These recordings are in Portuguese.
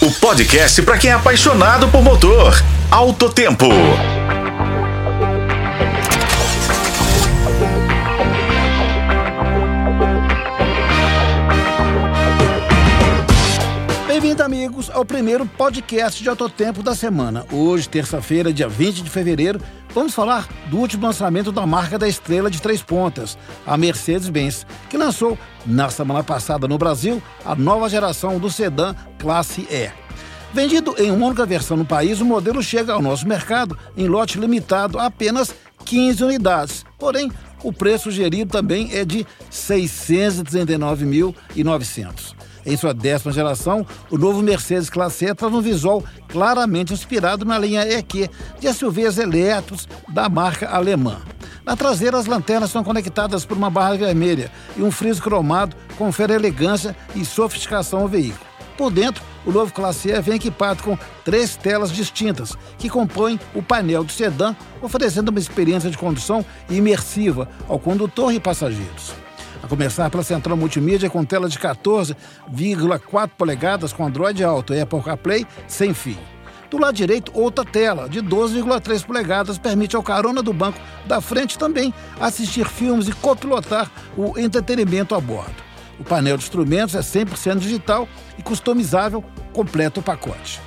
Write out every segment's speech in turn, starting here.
O podcast para quem é apaixonado por motor. Alto Tempo. Bem-vindo, amigos, ao primeiro podcast de Autotempo da semana. Hoje, terça-feira, dia 20 de fevereiro, vamos falar do último lançamento da marca da estrela de três pontas, a Mercedes-Benz, que lançou na semana passada no Brasil a nova geração do sedã Classe E. Vendido em uma única versão no país, o modelo chega ao nosso mercado em lote limitado a apenas 15 unidades. Porém, o preço sugerido também é de R$ 639.900. Em sua décima geração, o novo Mercedes Classe E traz um visual claramente inspirado na linha EQ de SUVs elétricos da marca alemã. Na traseira, as lanternas são conectadas por uma barra vermelha e um friso cromado confere elegância e sofisticação ao veículo. Por dentro, o novo Classe E vem equipado com três telas distintas, que compõem o painel do sedã, oferecendo uma experiência de condução imersiva ao condutor e passageiros. A começar pela central multimídia com tela de 14,4 polegadas com Android Auto e Apple CarPlay sem fio. Do lado direito, outra tela de 12,3 polegadas permite ao carona do banco da frente também assistir filmes e copilotar o entretenimento a bordo. O painel de instrumentos é 100% digital e customizável, completa o pacote.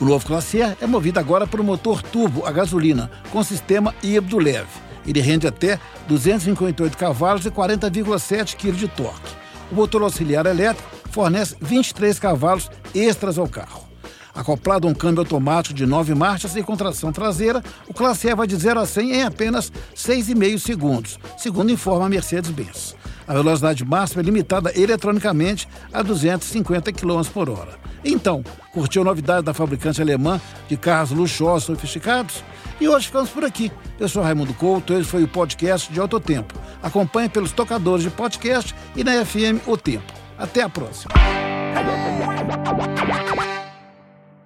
O novo Classe E é movido agora por um motor turbo a gasolina com sistema híbrido leve. Ele rende até 258 cavalos e 40,7 kg de torque. O motor auxiliar elétrico fornece 23 cavalos extras ao carro. Acoplado a um câmbio automático de 9 marchas e contração traseira, o Classe E vai de 0 a 100 em apenas 6,5 segundos, segundo informa a Mercedes-Benz. A velocidade máxima é limitada eletronicamente a 250 km por hora. Então, curtiu novidade da fabricante alemã de carros luxuosos e sofisticados? E hoje ficamos por aqui. Eu sou Raimundo Couto, esse foi o podcast de Alto Tempo. Acompanhe pelos tocadores de podcast e na FM O Tempo. Até a próxima.